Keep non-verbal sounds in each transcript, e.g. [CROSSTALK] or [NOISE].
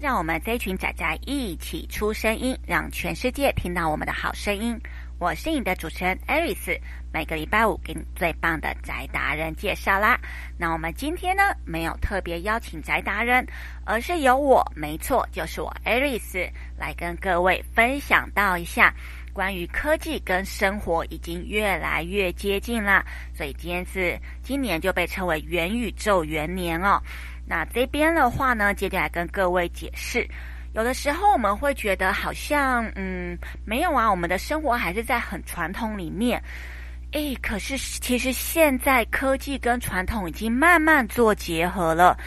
让我们这群宅宅一起出声音，让全世界听到我们的好声音。我是你的主持人 Aris，每个礼拜五给你最棒的宅达人介绍啦。那我们今天呢，没有特别邀请宅达人，而是由我，没错，就是我 Aris 来跟各位分享到一下。关于科技跟生活已经越来越接近了，所以今天是今年就被称为元宇宙元年哦。那这边的话呢，接下来跟各位解释，有的时候我们会觉得好像嗯没有啊，我们的生活还是在很传统里面。诶，可是其实现在科技跟传统已经慢慢做结合了。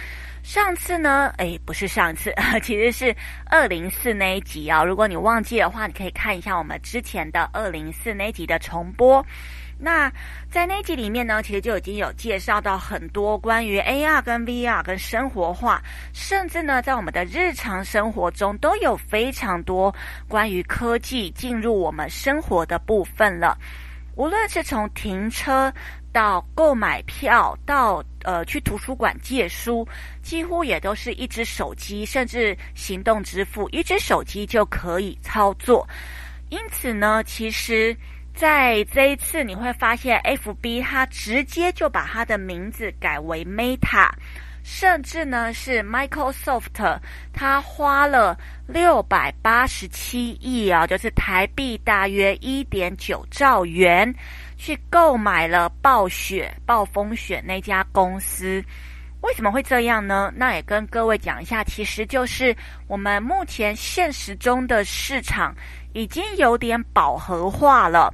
上次呢，诶，不是上次，[LAUGHS] 其实是二零四那一集啊。如果你忘记的话，你可以看一下我们之前的二零四那一集的重播。那在那集里面呢，其实就已经有介绍到很多关于 AR 跟 VR 跟生活化，甚至呢，在我们的日常生活中都有非常多关于科技进入我们生活的部分了。无论是从停车，到购买票，到呃去图书馆借书，几乎也都是一只手机，甚至行动支付，一只手机就可以操作。因此呢，其实在这一次你会发现，FB 它直接就把它的名字改为 Meta，甚至呢是 Microsoft，它花了六百八十七亿啊，就是台币大约一点九兆元。去购买了暴雪、暴风雪那家公司，为什么会这样呢？那也跟各位讲一下，其实就是我们目前现实中的市场已经有点饱和化了，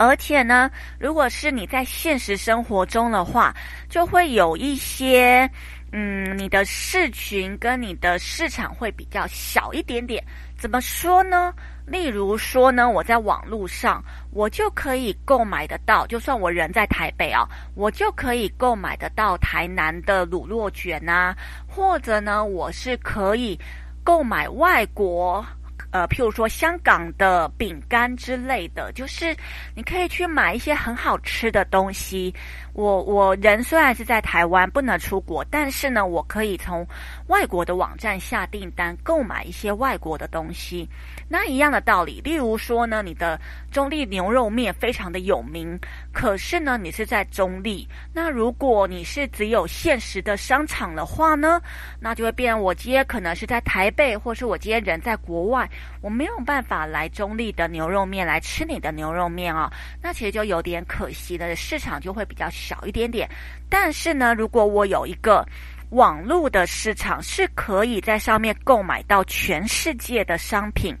而且呢，如果是你在现实生活中的话，就会有一些，嗯，你的市群跟你的市场会比较小一点点。怎么说呢？例如说呢，我在网络上，我就可以购买得到，就算我人在台北啊，我就可以购买得到台南的卤肉卷啊，或者呢，我是可以购买外国。呃，譬如说香港的饼干之类的，就是你可以去买一些很好吃的东西。我我人虽然是在台湾不能出国，但是呢，我可以从外国的网站下订单购买一些外国的东西。那一样的道理，例如说呢，你的中立牛肉面非常的有名，可是呢，你是在中立。那如果你是只有现实的商场的话呢，那就会变我今天可能是在台北，或是我今天人在国外。我没有办法来中立的牛肉面来吃你的牛肉面、哦，那其实就有点可惜的，市场就会比较小一点点。但是呢，如果我有一个网络的市场，是可以在上面购买到全世界的商品，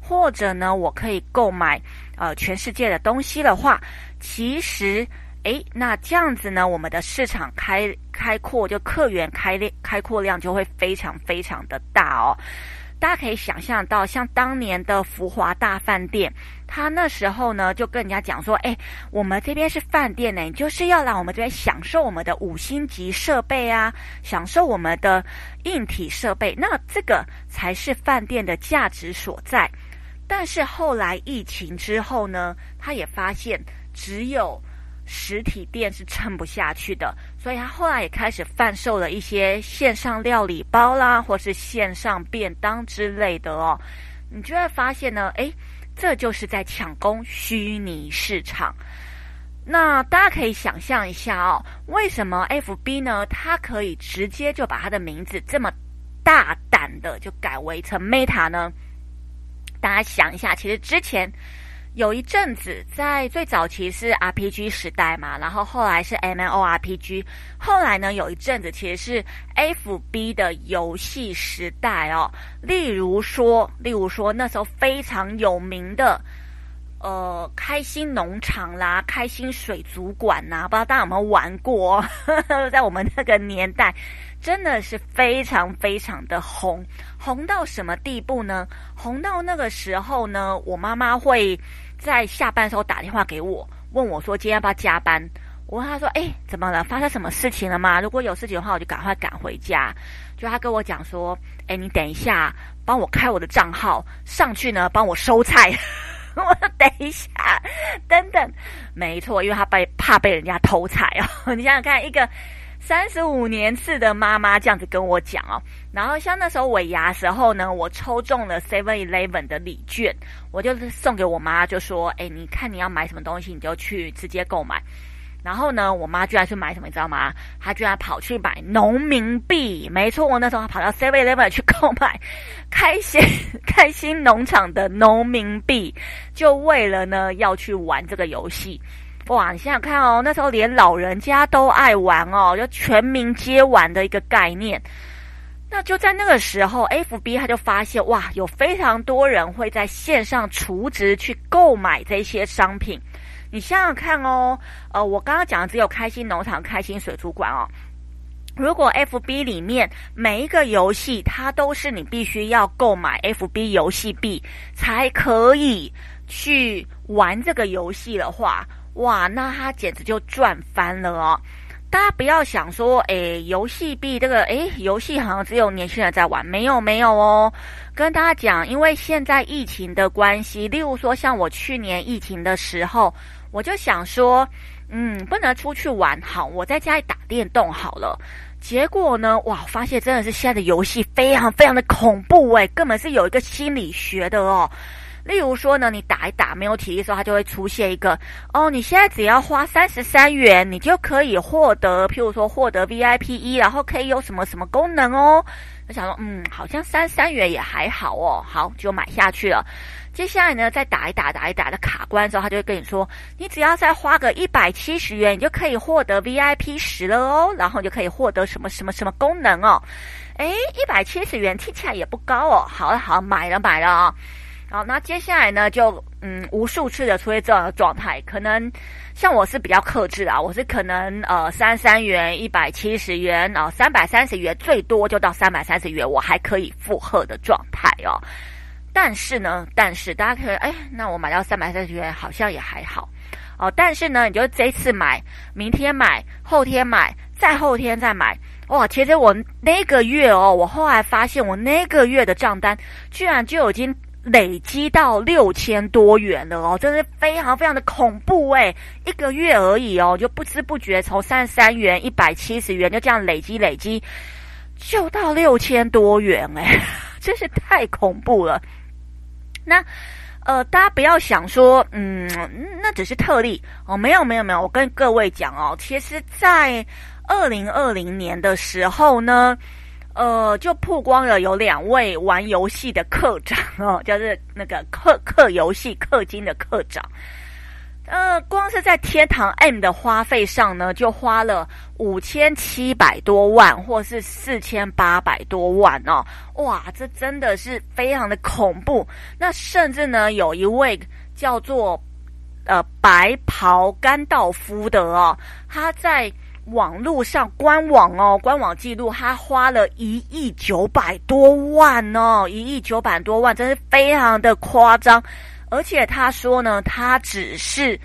或者呢，我可以购买呃全世界的东西的话，其实诶，那这样子呢，我们的市场开开阔，就客源开列开阔量就会非常非常的大哦。大家可以想象到，像当年的福华大饭店，他那时候呢就跟人家讲说：“哎，我们这边是饭店呢，你就是要来我们这边享受我们的五星级设备啊，享受我们的硬体设备，那这个才是饭店的价值所在。”但是后来疫情之后呢，他也发现只有。实体店是撑不下去的，所以他后来也开始贩售了一些线上料理包啦，或是线上便当之类的哦。你就会发现呢，诶，这就是在抢攻虚拟市场。那大家可以想象一下哦，为什么 FB 呢？它可以直接就把它的名字这么大胆的就改为成 Meta 呢？大家想一下，其实之前。有一阵子，在最早期是 RPG 时代嘛，然后后来是 MMORPG，后来呢，有一阵子其实是 FB 的游戏时代哦。例如说，例如说那时候非常有名的，呃，开心农场啦，开心水族馆呐，不知道大家有没有玩过？呵呵，在我们那个年代，真的是非常非常的红，红到什么地步呢？红到那个时候呢，我妈妈会。在下班的时候打电话给我，问我说今天要不要加班？我问他说：“哎，怎么了？发生什么事情了吗？如果有事情的话，我就赶快赶回家。”就他跟我讲说：“哎，你等一下，帮我开我的账号上去呢，帮我收菜。[LAUGHS] ”我说：“等一下，等等。”没错，因为他被怕被人家偷菜哦。[LAUGHS] 你想想看，一个三十五年次的妈妈这样子跟我讲哦。然后像那时候尾牙时候呢，我抽中了 Seven Eleven 的礼券，我就送给我妈，就说：“哎，你看你要买什么东西，你就去直接购买。”然后呢，我妈居然去买什么，你知道吗？她居然跑去买农民币。没错，我那时候跑到 [LAUGHS] Seven Eleven 去购买开心开心农场的农民币，就为了呢要去玩这个游戏。哇，你想想看哦，那时候连老人家都爱玩哦，就全民皆玩的一个概念。那就在那个时候，FB 他就发现哇，有非常多人会在线上储值去购买这些商品。你想想看哦，呃，我刚刚讲的只有开心农场、开心水族馆哦。如果 FB 里面每一个游戏，它都是你必须要购买 FB 游戏币才可以去玩这个游戏的话，哇，那他简直就赚翻了哦！大家不要想说，诶，游戏币这个，诶，游戏好像只有年轻人在玩，没有没有哦。跟大家讲，因为现在疫情的关系，例如说像我去年疫情的时候。我就想说，嗯，不能出去玩，好，我在家里打电动好了。结果呢，哇，发现真的是现在的游戏非常非常的恐怖诶，根本是有一个心理学的哦。例如说呢，你打一打没有体力的时候，它就会出现一个，哦，你现在只要花三十三元，你就可以获得，譬如说获得 VIP 一，然后可以有什么什么功能哦。我想说，嗯，好像三三元也还好哦，好，就买下去了。接下来呢，再打一打，打一打的卡关之后，他就会跟你说，你只要再花个一百七十元，你就可以获得 VIP 十了哦，然后就可以获得什么什么什么功能哦。诶，一百七十元听起来也不高哦。好了好，买了买了啊、好，那接下来呢，就嗯，无数次的出现这样的状态，可能像我是比较克制啊，我是可能呃三三元、一百七十元啊、三百三十元，最多就到三百三十元，我还可以负荷的状态哦。但是呢，但是大家可以，哎，那我买到三百三十元好像也还好哦。但是呢，你就这次买，明天买，后天买，再后天再买，哇！其实我那个月哦，我后来发现我那个月的账单居然就已经累积到六千多元了哦，真是非常非常的恐怖诶，一个月而已哦，就不知不觉从三十三元、一百七十元就这样累积累积，就到六千多元诶，[LAUGHS] 真是太恐怖了。那，呃，大家不要想说，嗯，那只是特例哦，没有，没有，没有。我跟各位讲哦，其实，在二零二零年的时候呢，呃，就曝光了有两位玩游戏的课长哦，就是那个氪氪游戏氪金的课长。呃，光是在天堂 M 的花费上呢，就花了五千七百多万，或是四千八百多万哦。哇，这真的是非常的恐怖。那甚至呢，有一位叫做呃白袍甘道夫的哦，他在网络上官网哦，官网记录他花了一亿九百多万哦，一亿九百多万，真是非常的夸张。而且他说呢，他只是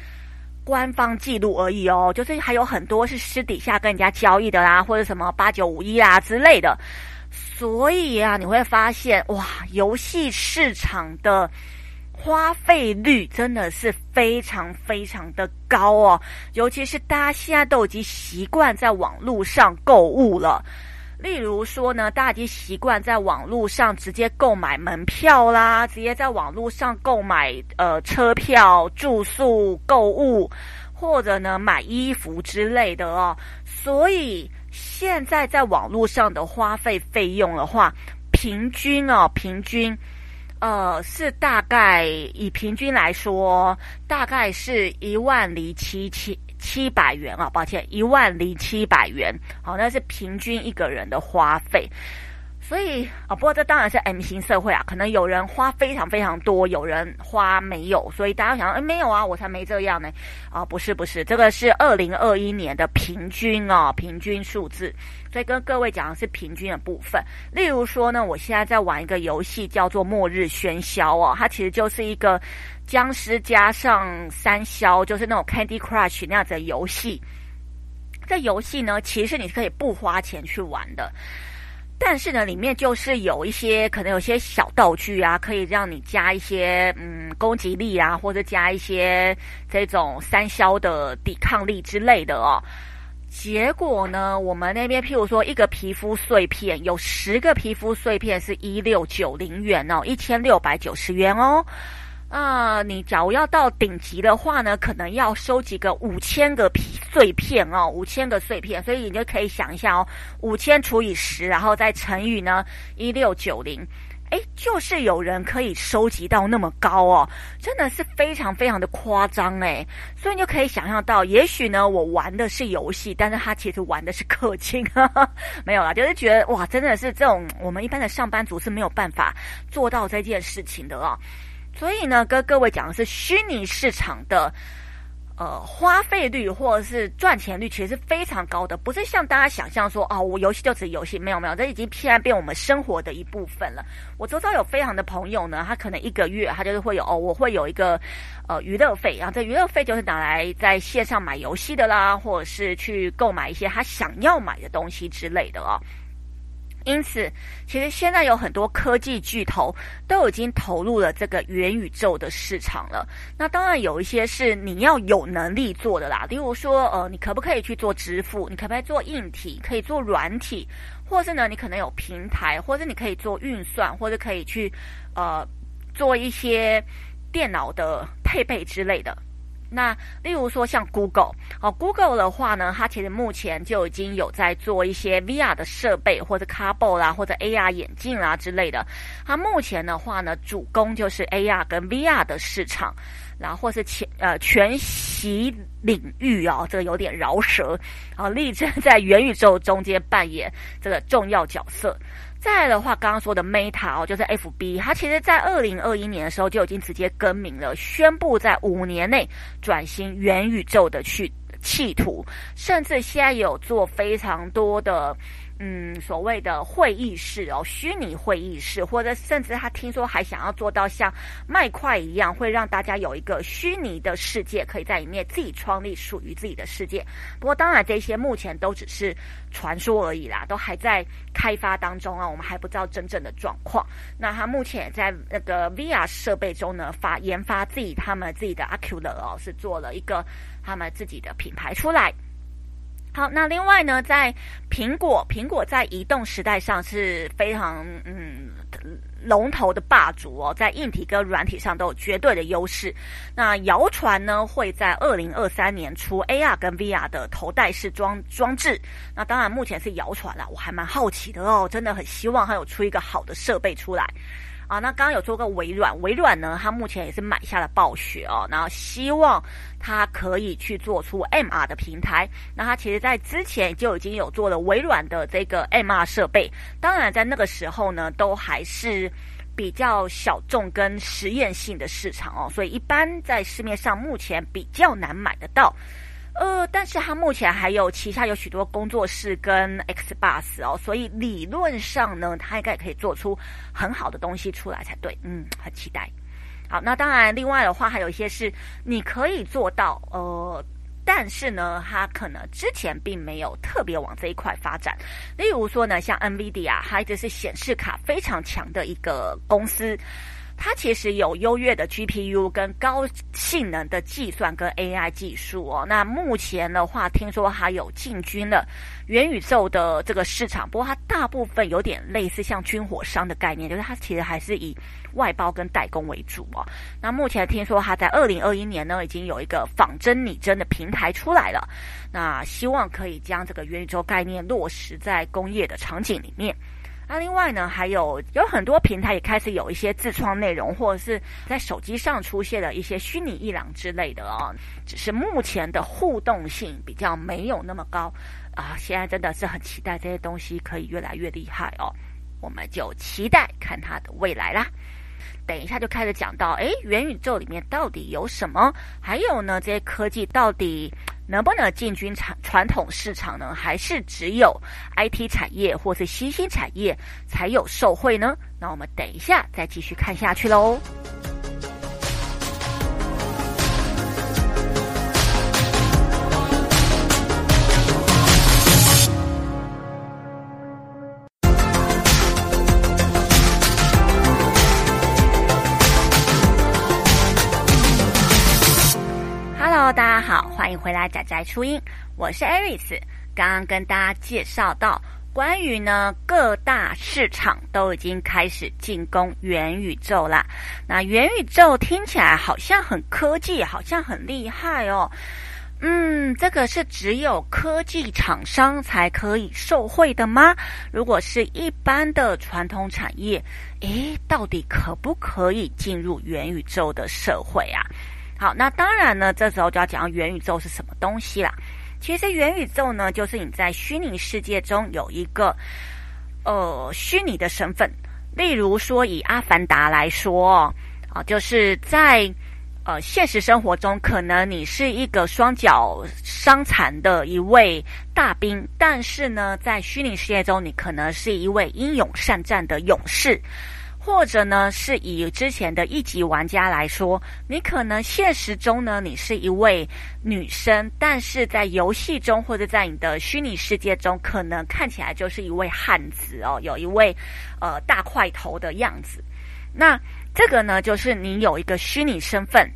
官方记录而已哦，就是还有很多是私底下跟人家交易的啦，或者什么八九五一啊之类的。所以啊，你会发现哇，游戏市场的花费率真的是非常非常的高哦，尤其是大家现在都已经习惯在网络上购物了。例如说呢，大家已经习惯在网络上直接购买门票啦，直接在网络上购买呃车票、住宿、购物，或者呢买衣服之类的哦。所以现在在网络上的花费费用的话，平均哦，平均呃是大概以平均来说，大概是一万零七七。七百元啊，抱歉，一万零七百元，好，那是平均一个人的花费。所以啊，不过这当然是 M 型社会啊，可能有人花非常非常多，有人花没有，所以大家想，哎，没有啊，我才没这样呢。啊，不是不是，这个是二零二一年的平均哦，平均数字。所以跟各位讲的是平均的部分。例如说呢，我现在在玩一个游戏叫做《末日喧嚣》哦，它其实就是一个。僵尸加上三消，就是那种 Candy Crush 那样子的游戏。这游戏呢，其实你是可以不花钱去玩的，但是呢，里面就是有一些可能有些小道具啊，可以让你加一些嗯攻击力啊，或者加一些这种三消的抵抗力之类的哦。结果呢，我们那边譬如说一个皮肤碎片，有十个皮肤碎片是一六九零元哦，一千六百九十元哦。啊、你假如要到顶级的话呢，可能要收集个五千个皮碎片哦，五千个碎片，所以你就可以想一下哦，五千除以十，然后再乘以呢一六九零，诶，就是有人可以收集到那么高哦，真的是非常非常的夸张诶。所以你就可以想象到，也许呢我玩的是游戏，但是他其实玩的是氪金，哈哈，没有啦，就是觉得哇，真的是这种我们一般的上班族是没有办法做到这件事情的哦。所以呢，跟各位讲的是虚拟市场的，呃，花费率或者是赚钱率，其实是非常高的，不是像大家想象说，哦，我游戏就只游戏，没有没有，这已经偏然变我们生活的一部分了。我周遭有非常的朋友呢，他可能一个月他就是会有，哦，我会有一个呃娱乐费，然后这娱乐费就是拿来在线上买游戏的啦，或者是去购买一些他想要买的东西之类的哦。因此，其实现在有很多科技巨头都已经投入了这个元宇宙的市场了。那当然有一些是你要有能力做的啦，例如说，呃，你可不可以去做支付？你可不可以做硬体？可以做软体？或是呢，你可能有平台，或者你可以做运算，或者可以去呃做一些电脑的配备之类的。那例如说像 Google，哦，Google 的话呢，它其实目前就已经有在做一些 VR 的设备，或者 Cardboard 啦，或者 AR 眼镜啦之类的。它目前的话呢，主攻就是 AR 跟 VR 的市场，然后或是全呃全息领域啊，这个有点饶舌，啊，力争在元宇宙中间扮演这个重要角色。再来的话，刚刚说的 Meta 哦，就是 FB，它其实在二零二一年的时候就已经直接更名了，宣布在五年内转型元宇宙的去企图，甚至现在有做非常多的。嗯，所谓的会议室哦，虚拟会议室，或者甚至他听说还想要做到像麦块一样，会让大家有一个虚拟的世界，可以在里面自己创立属于自己的世界。不过，当然这些目前都只是传说而已啦，都还在开发当中啊，我们还不知道真正的状况。那他目前也在那个 VR 设备中呢，发研发自己他们自己的 Oculus 哦，是做了一个他们自己的品牌出来。好，那另外呢，在苹果，苹果在移动时代上是非常嗯龙头的霸主哦，在硬体跟软体上都有绝对的优势。那谣传呢，会在二零二三年出 AR 跟 VR 的头戴式装装置。那当然目前是谣传啦，我还蛮好奇的哦，真的很希望它有出一个好的设备出来。啊，那刚刚有做过微软，微软呢，它目前也是买下了暴雪哦，然后希望它可以去做出 MR 的平台。那它其实在之前就已经有做了微软的这个 MR 设备，当然在那个时候呢，都还是比较小众跟实验性的市场哦，所以一般在市面上目前比较难买得到。呃，但是他目前还有旗下有许多工作室跟 Xbox 哦，所以理论上呢，他应该可以做出很好的东西出来才对。嗯，很期待。好，那当然，另外的话还有一些是你可以做到，呃，但是呢，他可能之前并没有特别往这一块发展。例如说呢，像 NVIDIA，它一直是显示卡非常强的一个公司。它其实有优越的 GPU 跟高性能的计算跟 AI 技术哦。那目前的话，听说它有进军了元宇宙的这个市场，不过它大部分有点类似像军火商的概念，就是它其实还是以外包跟代工为主哦。那目前听说它在二零二一年呢，已经有一个仿真拟真的平台出来了。那希望可以将这个元宇宙概念落实在工业的场景里面。那另外呢，还有有很多平台也开始有一些自创内容，或者是在手机上出现了一些虚拟艺廊之类的哦。只是目前的互动性比较没有那么高啊。现在真的是很期待这些东西可以越来越厉害哦。我们就期待看它的未来啦。等一下就开始讲到，诶，元宇宙里面到底有什么？还有呢，这些科技到底能不能进军传传统市场呢？还是只有 IT 产业或是新兴产业才有受惠呢？那我们等一下再继续看下去喽。大家好，欢迎回来仔仔初音，我是 Aris。刚刚跟大家介绍到，关于呢各大市场都已经开始进攻元宇宙啦。那元宇宙听起来好像很科技，好像很厉害哦。嗯，这个是只有科技厂商才可以受惠的吗？如果是一般的传统产业，诶，到底可不可以进入元宇宙的社会啊？好，那当然呢，这时候就要讲元宇宙是什么东西啦。其实元宇宙呢，就是你在虚拟世界中有一个呃虚拟的身份，例如说以《阿凡达》来说啊，就是在。呃，现实生活中，可能你是一个双脚伤残的一位大兵，但是呢，在虚拟世界中，你可能是一位英勇善战的勇士，或者呢，是以之前的一级玩家来说，你可能现实中呢，你是一位女生，但是在游戏中或者在你的虚拟世界中，可能看起来就是一位汉子哦，有一位呃大块头的样子。那这个呢，就是你有一个虚拟身份。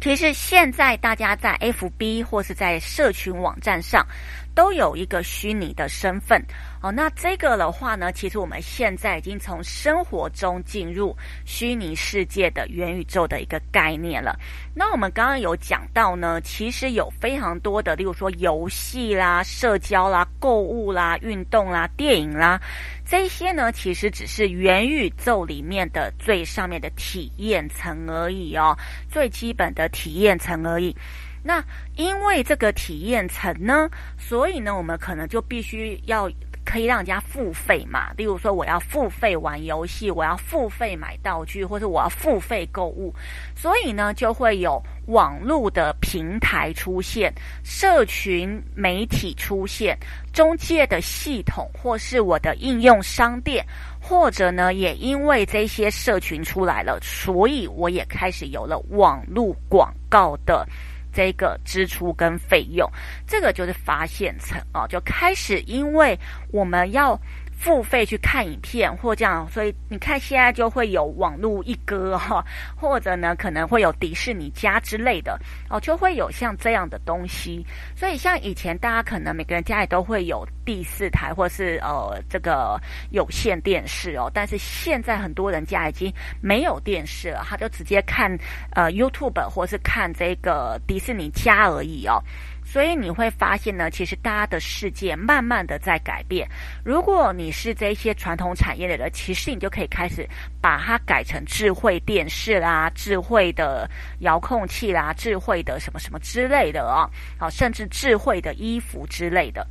其实现在大家在 FB 或是在社群网站上都有一个虚拟的身份哦。那这个的话呢，其实我们现在已经从生活中进入虚拟世界的元宇宙的一个概念了。那我们刚刚有讲到呢，其实有非常多的，例如说游戏啦、社交啦、购物啦、运动啦、电影啦。这些呢，其实只是元宇宙里面的最上面的体验层而已哦，最基本的体验层而已。那因为这个体验层呢，所以呢，我们可能就必须要。可以让人家付费嘛？例如说，我要付费玩游戏，我要付费买道具，或者我要付费购物，所以呢，就会有网络的平台出现，社群媒体出现，中介的系统，或是我的应用商店，或者呢，也因为这些社群出来了，所以我也开始有了网络广告的。这个支出跟费用，这个就是发现层啊，就开始，因为我们要。付费去看影片或这样，所以你看现在就会有网络一哥哈，或者呢可能会有迪士尼家之类的哦，就会有像这样的东西。所以像以前大家可能每个人家里都会有第四台或是呃这个有线电视哦，但是现在很多人家已经没有电视了，他就直接看呃 YouTube 或是看这个迪士尼家而已哦。所以你会发现呢，其实大家的世界慢慢的在改变。如果你是这些传统产业的人，其实你就可以开始把它改成智慧电视啦、智慧的遥控器啦、智慧的什么什么之类的哦，好，甚至智慧的衣服之类的。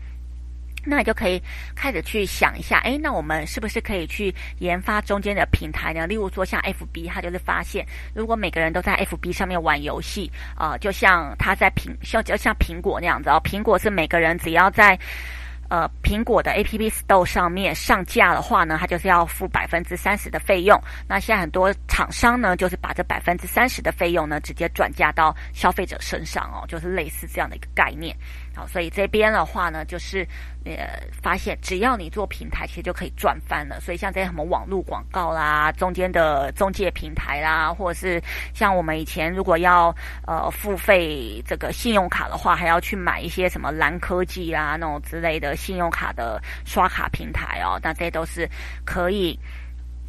那你就可以开始去想一下，诶，那我们是不是可以去研发中间的平台呢？例如说像 FB，它就是发现，如果每个人都在 FB 上面玩游戏，啊、呃，就像他在苹，像就像苹果那样子哦，苹果是每个人只要在。呃，苹果的 App Store 上面上架的话呢，它就是要付百分之三十的费用。那现在很多厂商呢，就是把这百分之三十的费用呢，直接转嫁到消费者身上哦，就是类似这样的一个概念。好，所以这边的话呢，就是呃，发现只要你做平台，其实就可以赚翻了。所以像这些什么网络广告啦，中间的中介平台啦，或者是像我们以前如果要呃付费这个信用卡的话，还要去买一些什么蓝科技啦那种之类的。信用卡的刷卡平台哦，那这些都是可以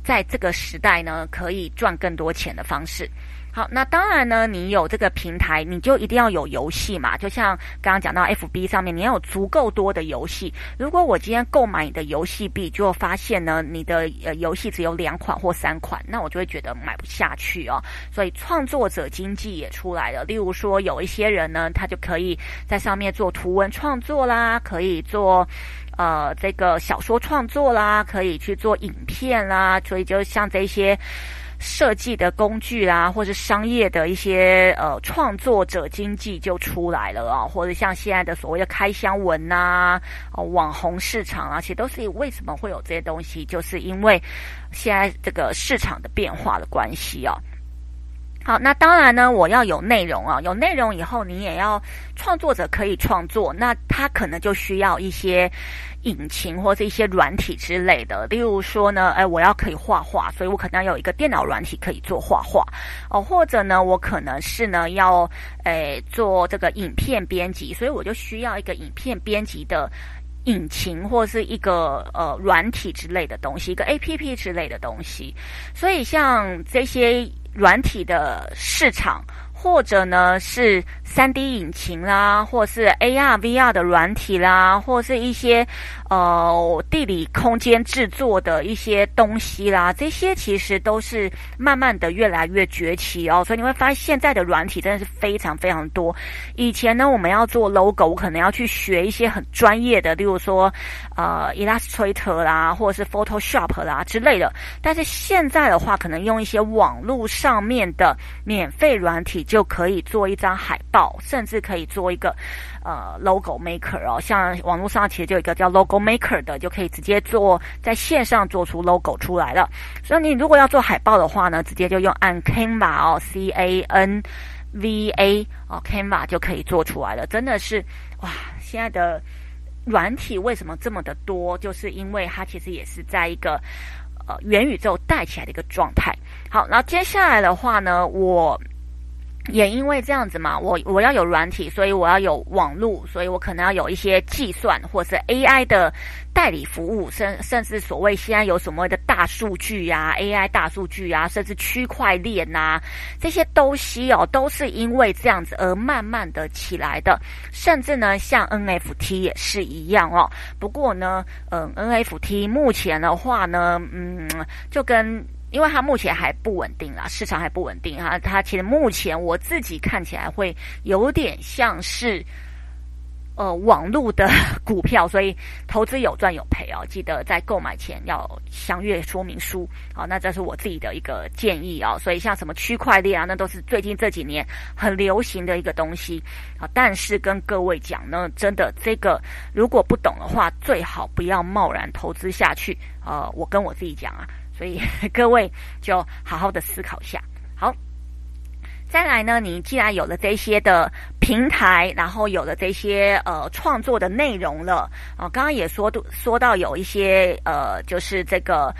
在这个时代呢，可以赚更多钱的方式。好，那当然呢，你有这个平台，你就一定要有游戏嘛。就像刚刚讲到 FB 上面，你要有足够多的游戏。如果我今天购买你的游戏币，就发现呢，你的呃游戏只有两款或三款，那我就会觉得买不下去哦。所以创作者经济也出来了。例如说，有一些人呢，他就可以在上面做图文创作啦，可以做呃这个小说创作啦，可以去做影片啦。所以就像这些。设计的工具啊，或是商业的一些呃创作者经济就出来了啊，或者像现在的所谓的开箱文呐、网红市场啊，其实都是为什么会有这些东西，就是因为现在这个市场的变化的关系啊。好，那当然呢，我要有内容啊，有内容以后，你也要创作者可以创作，那他可能就需要一些引擎或者一些软体之类的。例如说呢，哎，我要可以画画，所以我可能要有一个电脑软体可以做画画哦，或者呢，我可能是呢要哎做这个影片编辑，所以我就需要一个影片编辑的引擎或是一个呃软体之类的东西，一个 APP 之类的东西。所以像这些。软体的市场，或者呢是三 D 引擎啦，或是 AR、VR 的软体啦，或是一些呃地理空间制作的一些东西啦，这些其实都是慢慢的越来越崛起哦。所以你会发现现在的软体真的是非常非常多。以前呢，我们要做 logo，可能要去学一些很专业的，例如说呃 Illustrator 啦，或者是 Photoshop 啦之类的。但是现在的话，可能用一些网络上面的免费软体。就可以做一张海报，甚至可以做一个呃 logo maker 哦。像网络上其实就有一个叫 logo maker 的，就可以直接做在线上做出 logo 出来了。所以你如果要做海报的话呢，直接就用按 Canva 哦，C A N V A 哦，Canva 就可以做出来了。真的是哇，现在的软体为什么这么的多？就是因为它其实也是在一个呃元宇宙带起来的一个状态。好，然后接下来的话呢，我。也因为这样子嘛，我我要有软体，所以我要有网络，所以我可能要有一些计算或是 AI 的代理服务，甚甚至所谓现在有什么的大数据呀、AI 大数据啊，甚至区块链呐，这些东西哦，都是因为这样子而慢慢的起来的。甚至呢，像 NFT 也是一样哦。不过呢，嗯，NFT 目前的话呢，嗯，就跟。因为它目前还不稳定啦，市场还不稳定哈。它其实目前我自己看起来会有点像是，呃，网络的股票，所以投资有赚有赔哦。记得在购买前要详阅说明书。好，那这是我自己的一个建议哦。所以像什么区块链啊，那都是最近这几年很流行的一个东西啊。但是跟各位讲呢，真的这个如果不懂的话，最好不要贸然投资下去。呃，我跟我自己讲啊。所以 [LAUGHS] 各位就好好的思考一下。好，再来呢，你既然有了这些的平台，然后有了这些呃创作的内容了，啊，刚刚也说说到有一些呃，就是这个。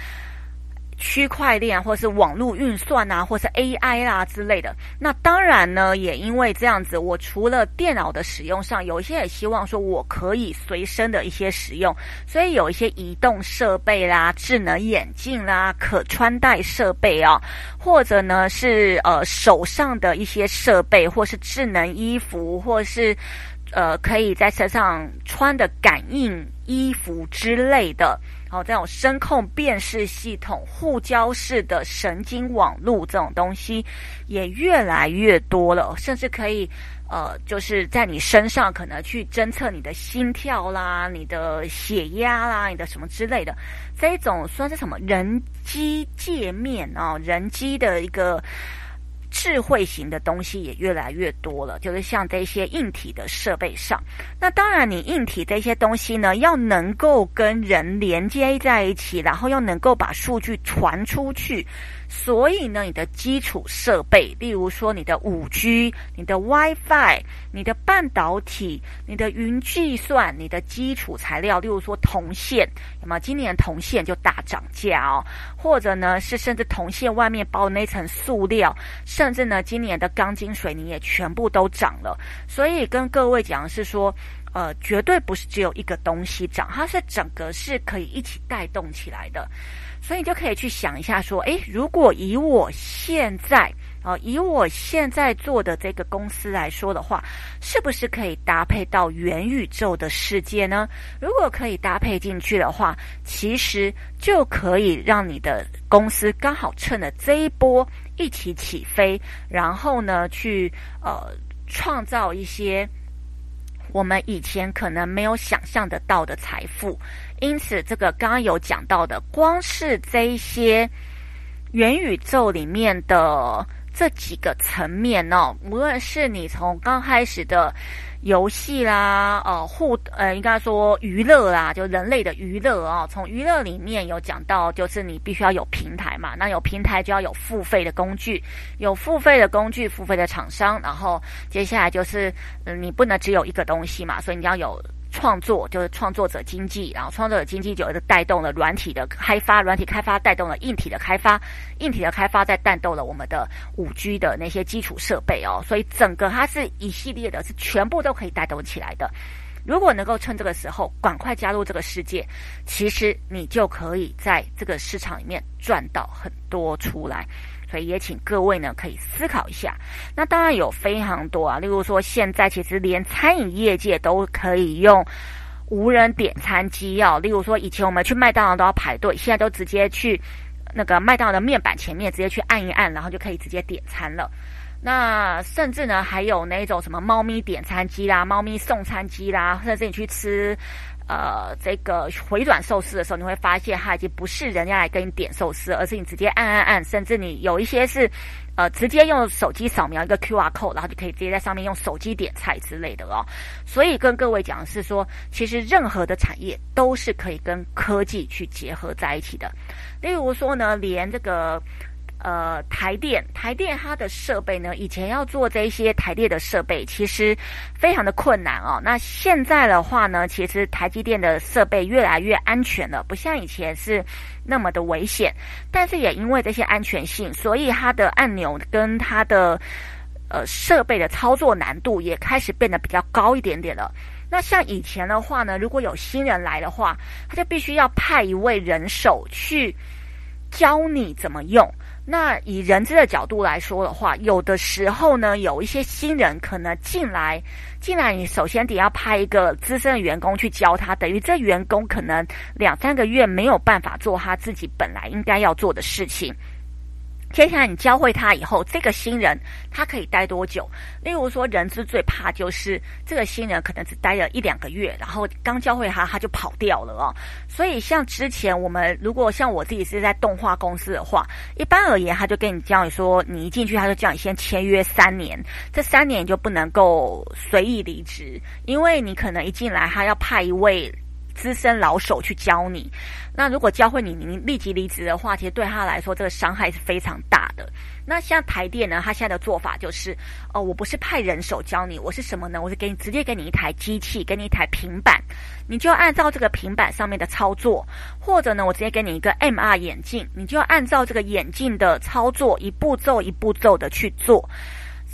区块链或是网络运算啊，或是 AI 啊之类的。那当然呢，也因为这样子，我除了电脑的使用上，有一些也希望说我可以随身的一些使用，所以有一些移动设备啦、智能眼镜啦、可穿戴设备啊，或者呢是呃手上的一些设备，或是智能衣服，或是呃可以在身上穿的感应衣服之类的。好，这种声控辨识系统、互交式的神经网络这种东西也越来越多了，甚至可以，呃，就是在你身上可能去侦测你的心跳啦、你的血压啦、你的什么之类的，这种算是什么人机界面啊，人机的一个。智慧型的东西也越来越多了，就是像这些硬体的设备上。那当然，你硬体这些东西呢，要能够跟人连接在一起，然后要能够把数据传出去。所以呢，你的基础设备，例如说你的五 G、你的 WiFi、你的半导体、你的云计算、你的基础材料，例如说铜线，那么今年铜线就大涨价哦。或者呢，是甚至铜线外面包的那层塑料，甚至呢，今年的钢筋水泥也全部都涨了。所以跟各位讲的是说，呃，绝对不是只有一个东西涨，它是整个是可以一起带动起来的。所以你就可以去想一下，说，诶，如果以我现在啊，以我现在做的这个公司来说的话，是不是可以搭配到元宇宙的世界呢？如果可以搭配进去的话，其实就可以让你的公司刚好趁着这一波一起起飞，然后呢，去呃创造一些我们以前可能没有想象得到的财富。因此，这个刚刚有讲到的，光是这一些元宇宙里面的这几个层面哦，无论是你从刚开始的游戏啦，呃，互呃，应该说娱乐啦，就人类的娱乐啊，从娱乐里面有讲到，就是你必须要有平台嘛，那有平台就要有付费的工具，有付费的工具，付费的厂商，然后接下来就是，嗯，你不能只有一个东西嘛，所以你要有。创作就是创作者经济，然后创作者经济就带动了软体的开发，软体开发带动了硬体的开发，硬体的开发再带动了我们的五 G 的那些基础设备哦，所以整个它是一系列的，是全部都可以带动起来的。如果能够趁这个时候赶快加入这个世界，其实你就可以在这个市场里面赚到很多出来。所以也请各位呢可以思考一下。那当然有非常多啊，例如说现在其实连餐饮业界都可以用无人点餐机哦。例如说以前我们去麦当劳都要排队，现在都直接去那个麦当劳的面板前面直接去按一按，然后就可以直接点餐了。那甚至呢还有那种什么猫咪点餐机啦、猫咪送餐机啦，甚至你去吃。呃，这个回转寿司的时候，你会发现它已经不是人家来跟你点寿司，而是你直接按按按，甚至你有一些是，呃，直接用手机扫描一个 QR code，然后就可以直接在上面用手机点菜之类的哦。所以跟各位讲的是说，其实任何的产业都是可以跟科技去结合在一起的。例如说呢，连这个。呃，台电，台电它的设备呢，以前要做这些台电的设备，其实非常的困难哦。那现在的话呢，其实台积电的设备越来越安全了，不像以前是那么的危险。但是也因为这些安全性，所以它的按钮跟它的呃设备的操作难度也开始变得比较高一点点了。那像以前的话呢，如果有新人来的话，他就必须要派一位人手去教你怎么用。那以人资的角度来说的话，有的时候呢，有一些新人可能进来，进来你首先得要派一个资深的员工去教他，等于这员工可能两三个月没有办法做他自己本来应该要做的事情。接下来你教会他以后，这个新人他可以待多久？例如说，人资最怕就是这个新人可能只待了一两个月，然后刚教会他他就跑掉了哦。所以像之前我们如果像我自己是在动画公司的话，一般而言他就跟你教你说，你一进去他就叫你先签约三年，这三年就不能够随意离职，因为你可能一进来他要派一位。资深老手去教你，那如果教会你，你立即离职的话，其实对他来说这个伤害是非常大的。那像台电呢，他现在的做法就是，哦，我不是派人手教你，我是什么呢？我是给你直接给你一台机器，给你一台平板，你就按照这个平板上面的操作，或者呢，我直接给你一个 MR 眼镜，你就按照这个眼镜的操作，一步骤一步骤的去做。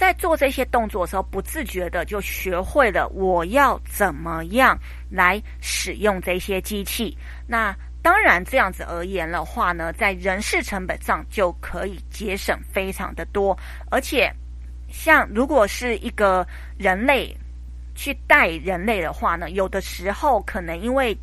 在做这些动作的时候，不自觉的就学会了我要怎么样来使用这些机器。那当然这样子而言的话呢，在人事成本上就可以节省非常的多。而且，像如果是一个人类去带人类的话呢，有的时候可能因为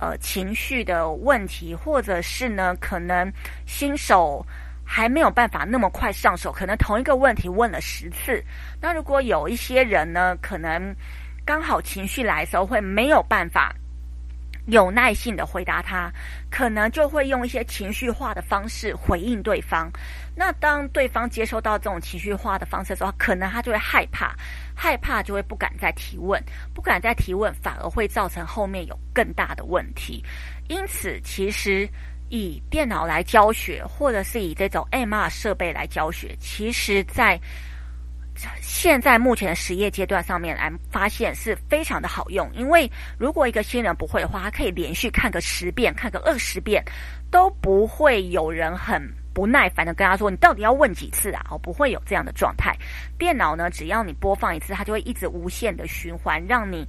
呃情绪的问题，或者是呢可能新手。还没有办法那么快上手，可能同一个问题问了十次。那如果有一些人呢，可能刚好情绪来的时候会没有办法有耐性的回答他，可能就会用一些情绪化的方式回应对方。那当对方接收到这种情绪化的方式的时候，可能他就会害怕，害怕就会不敢再提问，不敢再提问，反而会造成后面有更大的问题。因此，其实。以电脑来教学，或者是以这种 MR 设备来教学，其实，在现在目前的实业阶段上面来发现是非常的好用。因为如果一个新人不会的话，他可以连续看个十遍，看个二十遍，都不会有人很不耐烦的跟他说：“你到底要问几次啊？”哦，不会有这样的状态。电脑呢，只要你播放一次，它就会一直无限的循环，让你。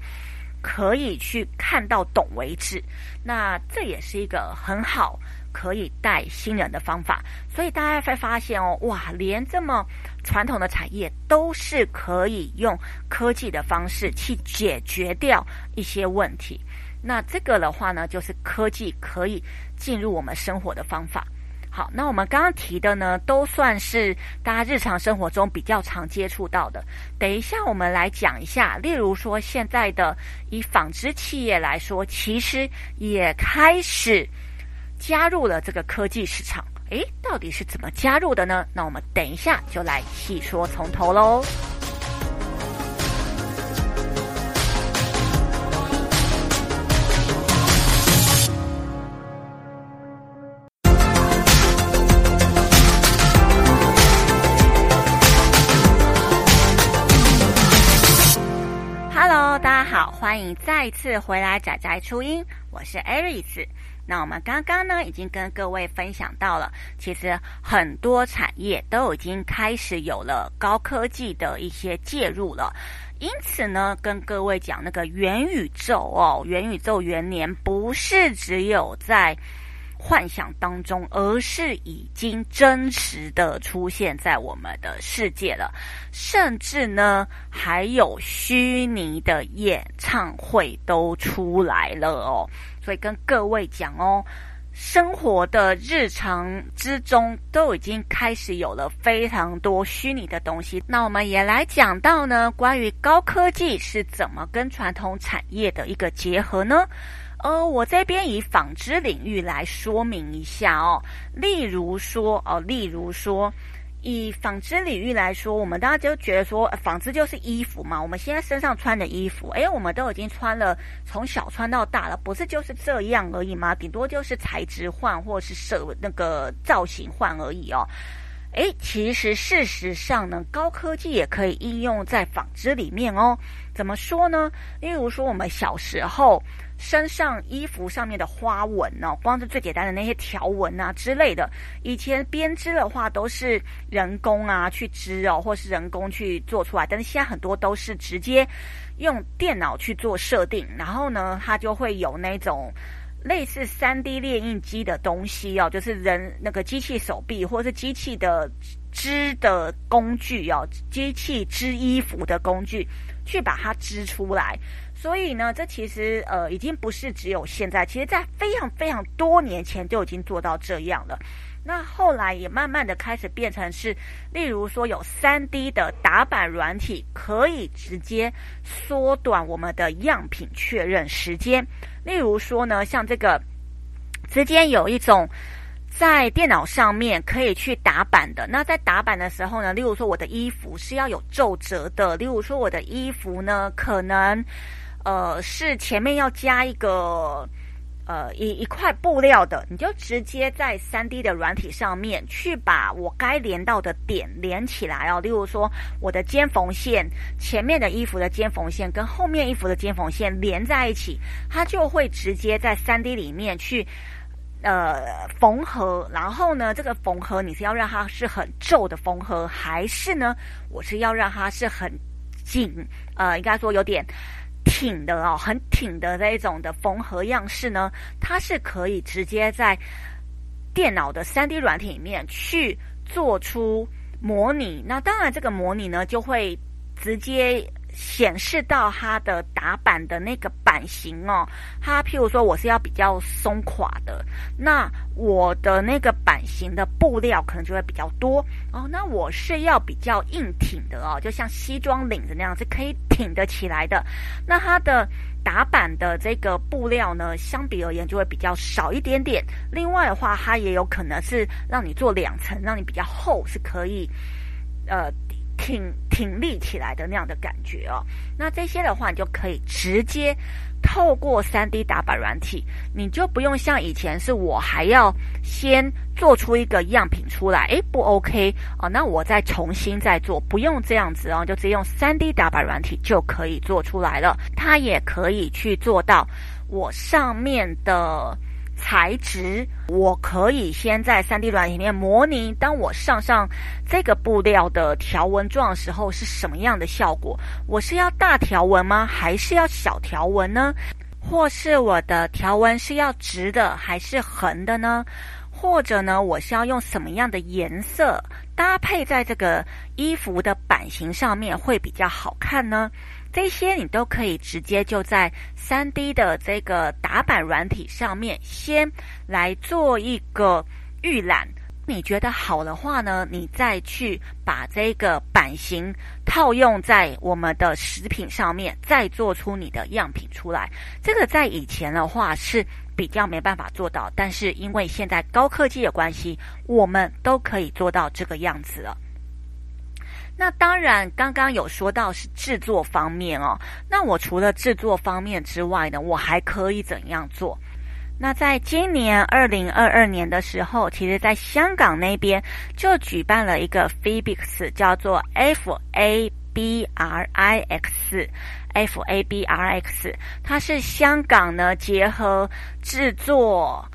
可以去看到懂为止，那这也是一个很好可以带新人的方法。所以大家会发现哦，哇，连这么传统的产业都是可以用科技的方式去解决掉一些问题。那这个的话呢，就是科技可以进入我们生活的方法。好，那我们刚刚提的呢，都算是大家日常生活中比较常接触到的。等一下，我们来讲一下，例如说现在的以纺织企业来说，其实也开始加入了这个科技市场。诶，到底是怎么加入的呢？那我们等一下就来细说从头喽。再次回来仔仔初音，我是 Aries。那我们刚刚呢，已经跟各位分享到了，其实很多产业都已经开始有了高科技的一些介入了。因此呢，跟各位讲那个元宇宙哦，元宇宙元年不是只有在幻想当中，而是已经真实的出现在我们的世界了，甚至呢，还有虚拟的演唱会都出来了哦。所以跟各位讲哦，生活的日常之中都已经开始有了非常多虚拟的东西。那我们也来讲到呢，关于高科技是怎么跟传统产业的一个结合呢？呃，我这边以纺织领域来说明一下哦。例如说，哦，例如说，以纺织领域来说，我们大家就觉得说，纺织就是衣服嘛。我们现在身上穿的衣服，哎，我们都已经穿了，从小穿到大了，不是就是这样而已吗？顶多就是材质换，或是设那个造型换而已哦。哎，其实事实上呢，高科技也可以应用在纺织里面哦。怎么说呢？例如说，我们小时候。身上衣服上面的花纹哦，光是最简单的那些条纹啊之类的，以前编织的话都是人工啊去织哦，或是人工去做出来，但是现在很多都是直接用电脑去做设定，然后呢，它就会有那种类似三 D 列印机的东西哦，就是人那个机器手臂或是机器的织的工具哦，机器织衣服的工具去把它织出来。所以呢，这其实呃已经不是只有现在，其实在非常非常多年前就已经做到这样了。那后来也慢慢的开始变成是，例如说有 3D 的打版软体，可以直接缩短我们的样品确认时间。例如说呢，像这个之间有一种在电脑上面可以去打版的。那在打版的时候呢，例如说我的衣服是要有皱褶的，例如说我的衣服呢可能。呃，是前面要加一个呃一一块布料的，你就直接在 3D 的软体上面去把我该连到的点连起来哦。例如说，我的肩缝线前面的衣服的肩缝线跟后面衣服的肩缝线连在一起，它就会直接在 3D 里面去呃缝合。然后呢，这个缝合你是要让它是很皱的缝合，还是呢，我是要让它是很紧？呃，应该说有点。挺的哦，很挺的那一种的缝合样式呢，它是可以直接在电脑的三 D 软体里面去做出模拟。那当然，这个模拟呢就会直接。显示到它的打版的那个版型哦，它譬如说我是要比较松垮的，那我的那个版型的布料可能就会比较多哦。那我是要比较硬挺的哦，就像西装领子那样是可以挺得起来的。那它的打版的这个布料呢，相比而言就会比较少一点点。另外的话，它也有可能是让你做两层，让你比较厚，是可以呃。挺挺立起来的那样的感觉哦，那这些的话，你就可以直接透过 3D 打版软体，你就不用像以前是我还要先做出一个样品出来，诶，不 OK 哦，那我再重新再做，不用这样子哦，就直接用 3D 打版软体就可以做出来了。它也可以去做到我上面的。材质，我可以先在 3D 软体里面模拟，当我上上这个布料的条纹状的时候是什么样的效果？我是要大条纹吗？还是要小条纹呢？或是我的条纹是要直的还是横的呢？或者呢，我是要用什么样的颜色搭配在这个衣服的版型上面会比较好看呢？这些你都可以直接就在 3D 的这个打版软体上面先来做一个预览。你觉得好的话呢，你再去把这个版型套用在我们的食品上面，再做出你的样品出来。这个在以前的话是比较没办法做到，但是因为现在高科技的关系，我们都可以做到这个样子了。那当然，刚刚有说到是制作方面哦。那我除了制作方面之外呢，我还可以怎样做？那在今年二零二二年的时候，其实在香港那边就举办了一个 Fabrics，叫做 F A B R I X FABRX，它是香港呢结合制作。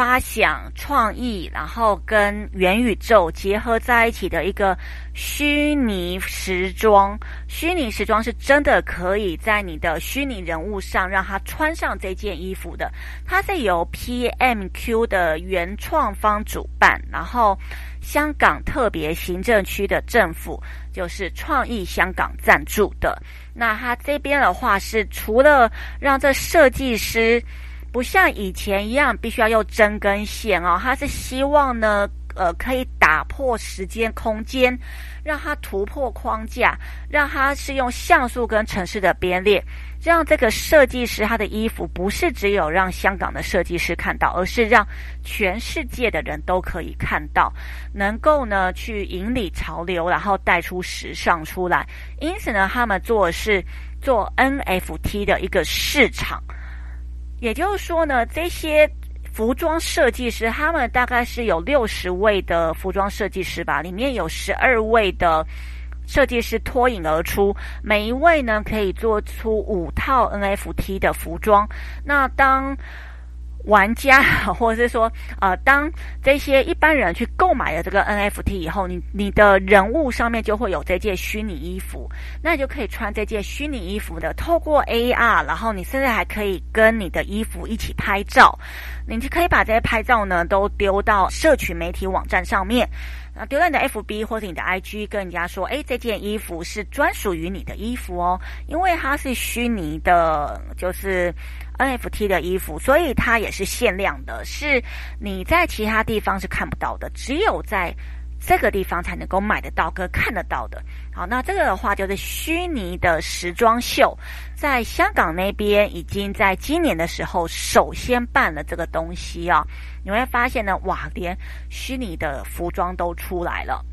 发想创意，然后跟元宇宙结合在一起的一个虚拟时装。虚拟时装是真的可以在你的虚拟人物上让他穿上这件衣服的。它是由 PMQ 的原创方主办，然后香港特别行政区的政府就是创意香港赞助的。那它这边的话是除了让这设计师。不像以前一样，必须要用针跟线哦。他是希望呢，呃，可以打破时间空间，让它突破框架，让它是用像素跟城市的编列，让这个设计师他的衣服不是只有让香港的设计师看到，而是让全世界的人都可以看到，能够呢去引领潮流，然后带出时尚出来。因此呢，他们做的是做 NFT 的一个市场。也就是说呢，这些服装设计师，他们大概是有六十位的服装设计师吧，里面有十二位的设计师脱颖而出，每一位呢可以做出五套 NFT 的服装。那当玩家，[LAUGHS] 或者是说，呃，当这些一般人去购买了这个 NFT 以后，你你的人物上面就会有这件虚拟衣服，那你就可以穿这件虚拟衣服的，透过 AR，然后你甚至还可以跟你的衣服一起拍照，你就可以把这些拍照呢都丢到社群媒体网站上面，啊，丢到你的 FB 或者你的 IG，跟人家说，诶，这件衣服是专属于你的衣服哦，因为它是虚拟的，就是。NFT 的衣服，所以它也是限量的，是你在其他地方是看不到的，只有在这个地方才能够买得到跟看得到的。好，那这个的话就是虚拟的时装秀，在香港那边已经在今年的时候首先办了这个东西啊，你会发现呢，哇，连虚拟的服装都出来了。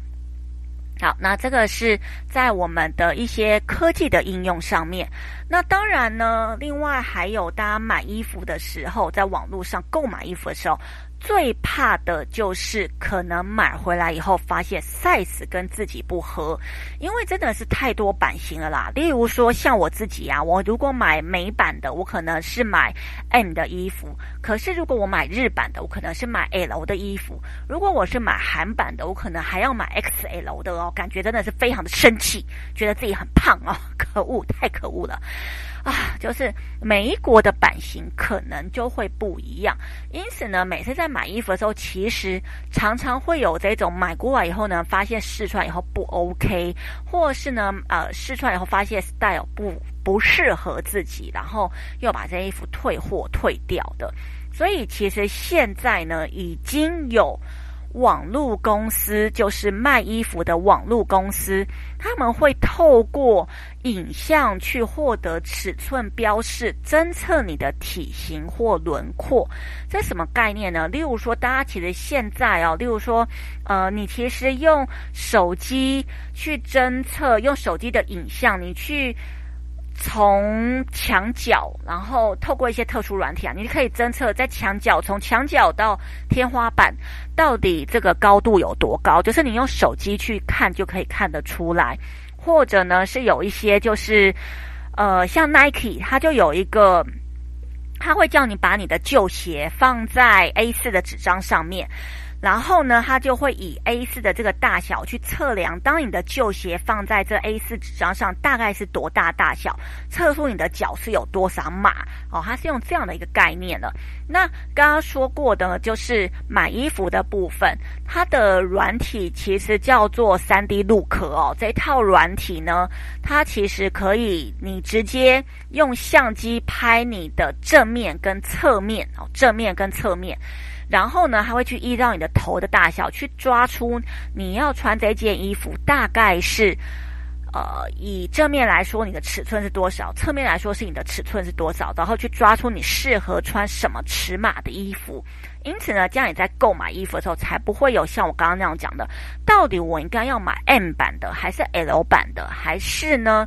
好，那这个是在我们的一些科技的应用上面。那当然呢，另外还有大家买衣服的时候，在网络上购买衣服的时候。最怕的就是可能买回来以后发现 size 跟自己不合，因为真的是太多版型了啦。例如说像我自己啊，我如果买美版的，我可能是买 M 的衣服；可是如果我买日版的，我可能是买 L 的衣服；如果我是买韩版的，我可能还要买 XL 的哦。感觉真的是非常的生气，觉得自己很胖哦，可恶，太可恶了。啊，就是每一国的版型可能就会不一样，因此呢，每次在买衣服的时候，其实常常会有这种买过来以后呢，发现试穿以后不 OK，或是呢，呃，试穿以后发现 style 不不适合自己，然后又把这衣服退货退掉的。所以其实现在呢，已经有。网络公司就是卖衣服的网络公司，他们会透过影像去获得尺寸标示，侦测你的体型或轮廓。这什么概念呢？例如说，大家其实现在哦，例如说，呃，你其实用手机去侦测，用手机的影像，你去。从墙角，然后透过一些特殊软体啊，你可以侦测在墙角，从墙角到天花板，到底这个高度有多高？就是你用手机去看就可以看得出来。或者呢，是有一些就是，呃，像 Nike，它就有一个，它会叫你把你的旧鞋放在 A4 的纸张上面。然后呢，它就会以 A4 的这个大小去测量，当你的旧鞋放在这 A4 纸张上，大概是多大大小，测出你的脚是有多少码哦。它是用这样的一个概念的。那刚刚说过的，就是买衣服的部分，它的软体其实叫做 3D Look 哦。这套软体呢，它其实可以你直接用相机拍你的正面跟侧面哦，正面跟侧面。然后呢，还会去依照你的头的大小去抓出你要穿这件衣服大概是，呃，以正面来说你的尺寸是多少，侧面来说是你的尺寸是多少，然后去抓出你适合穿什么尺码的衣服。因此呢，这样你在购买衣服的时候才不会有像我刚刚那样讲的，到底我应该要买 M 版的，还是 L 版的，还是呢？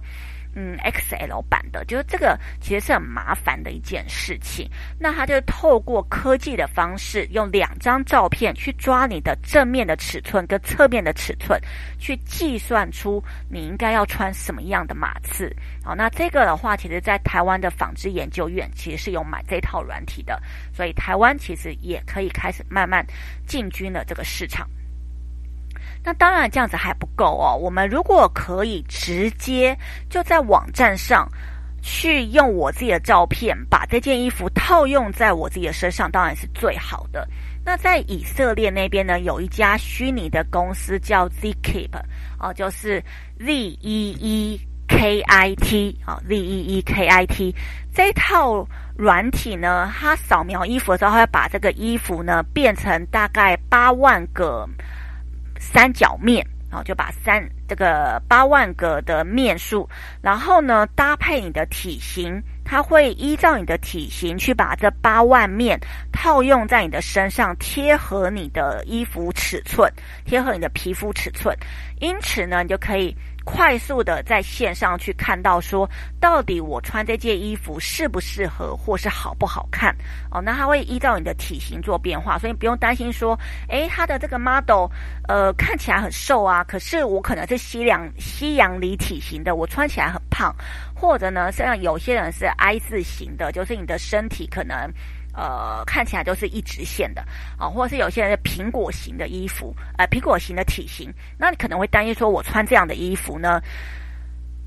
嗯，XL 版的，就是这个其实是很麻烦的一件事情。那它就透过科技的方式，用两张照片去抓你的正面的尺寸跟侧面的尺寸，去计算出你应该要穿什么样的码次。好，那这个的话，其实在台湾的纺织研究院其实是有买这套软体的，所以台湾其实也可以开始慢慢进军了这个市场。那当然，这样子还不够哦。我们如果可以直接就在网站上去用我自己的照片，把这件衣服套用在我自己的身上，当然是最好的。那在以色列那边呢，有一家虚拟的公司叫 Zeekit 哦，就是 Z E E K I T 啊，Z E E K I T 这套软体呢，它扫描衣服的时候，它会把这个衣服呢变成大概八万个。三角面，啊，就把三这个八万个的面数，然后呢搭配你的体型，它会依照你的体型去把这八万面套用在你的身上，贴合你的衣服尺寸，贴合你的皮肤尺寸，因此呢，你就可以。快速的在线上去看到说，到底我穿这件衣服适不适合，或是好不好看哦？那它会依照你的体型做变化，所以不用担心说，诶，它的这个 model，呃，看起来很瘦啊，可是我可能是西洋西洋梨体型的，我穿起来很胖，或者呢，像有些人是 I 字型的，就是你的身体可能。呃，看起来都是一直线的啊，或者是有些人的苹果型的衣服，呃，苹果型的体型，那你可能会担心说，我穿这样的衣服呢，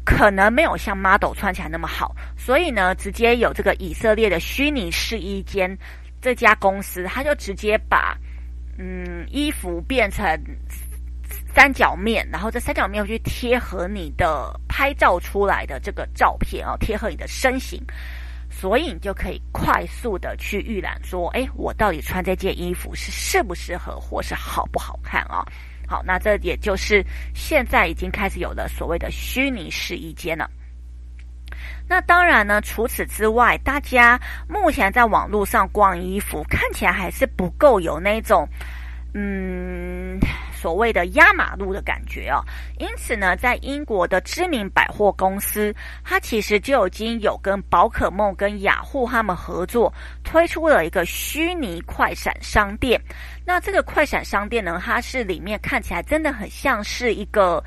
可能没有像 model 穿起来那么好，所以呢，直接有这个以色列的虚拟试衣间这家公司，他就直接把嗯衣服变成三角面，然后这三角面去贴合你的拍照出来的这个照片啊，贴合你的身形。所以你就可以快速的去预览，说，诶，我到底穿这件衣服是适不适合，或是好不好看啊？好，那这也就是现在已经开始有了所谓的虚拟试衣间了。那当然呢，除此之外，大家目前在网络上逛衣服，看起来还是不够有那种，嗯。所谓的压马路的感觉哦，因此呢，在英国的知名百货公司，它其实就已经有跟宝可梦、跟雅虎他们合作，推出了一个虚拟快闪商店。那这个快闪商店呢，它是里面看起来真的很像是一个。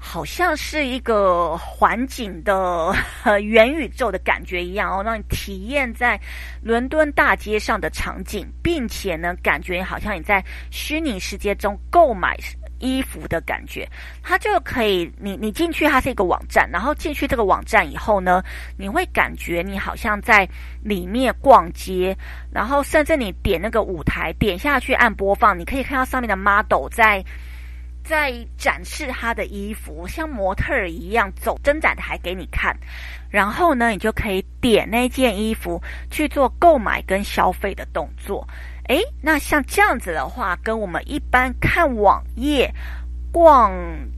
好像是一个环境的 [LAUGHS] 元宇宙的感觉一样哦，让你体验在伦敦大街上的场景，并且呢，感觉好像你在虚拟世界中购买衣服的感觉。它就可以，你你进去，它是一个网站，然后进去这个网站以后呢，你会感觉你好像在里面逛街，然后甚至你点那个舞台，点下去按播放，你可以看到上面的 model 在。在展示他的衣服，像模特儿一样走伸展台给你看，然后呢，你就可以点那件衣服去做购买跟消费的动作。诶，那像这样子的话，跟我们一般看网页。逛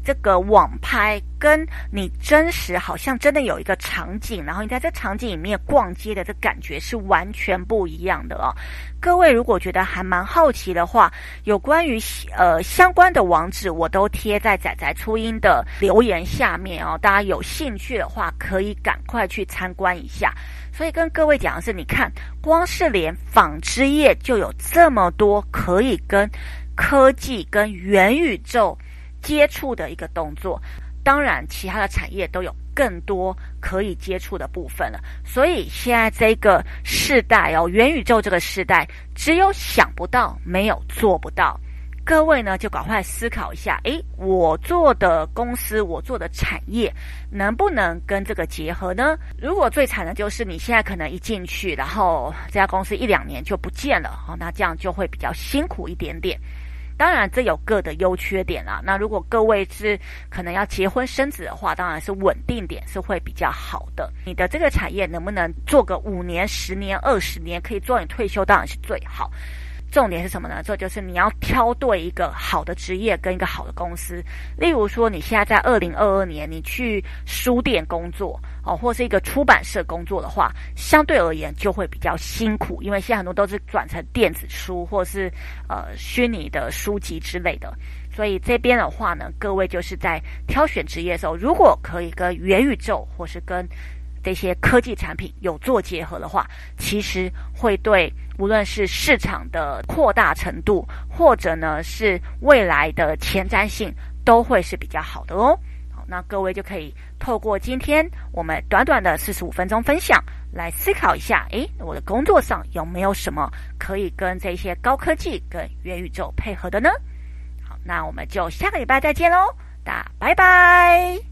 这个网拍，跟你真实好像真的有一个场景，然后你在这场景里面逛街的这感觉是完全不一样的哦。各位如果觉得还蛮好奇的话，有关于呃相关的网址我都贴在仔仔初音的留言下面哦。大家有兴趣的话，可以赶快去参观一下。所以跟各位讲的是，你看，光是连纺织业就有这么多可以跟科技跟元宇宙。接触的一个动作，当然其他的产业都有更多可以接触的部分了。所以现在这个世代哦，元宇宙这个世代，只有想不到，没有做不到。各位呢，就赶快思考一下，诶，我做的公司，我做的产业，能不能跟这个结合呢？如果最惨的就是你现在可能一进去，然后这家公司一两年就不见了，哦，那这样就会比较辛苦一点点。当然，这有各的优缺点啦。那如果各位是可能要结婚生子的话，当然是稳定点是会比较好的。你的这个产业能不能做个五年、十年、二十年，可以做你退休，当然是最好。重点是什么呢？这就是你要挑对一个好的职业跟一个好的公司。例如说，你现在在二零二二年，你去书店工作哦，或是一个出版社工作的话，相对而言就会比较辛苦，因为现在很多都是转成电子书或是呃虚拟的书籍之类的。所以这边的话呢，各位就是在挑选职业的时候，如果可以跟元宇宙或是跟这些科技产品有做结合的话，其实会对无论是市场的扩大程度，或者呢是未来的前瞻性，都会是比较好的哦。那各位就可以透过今天我们短短的四十五分钟分享，来思考一下，诶，我的工作上有没有什么可以跟这些高科技跟元宇宙配合的呢？好，那我们就下个礼拜再见喽，大家拜拜。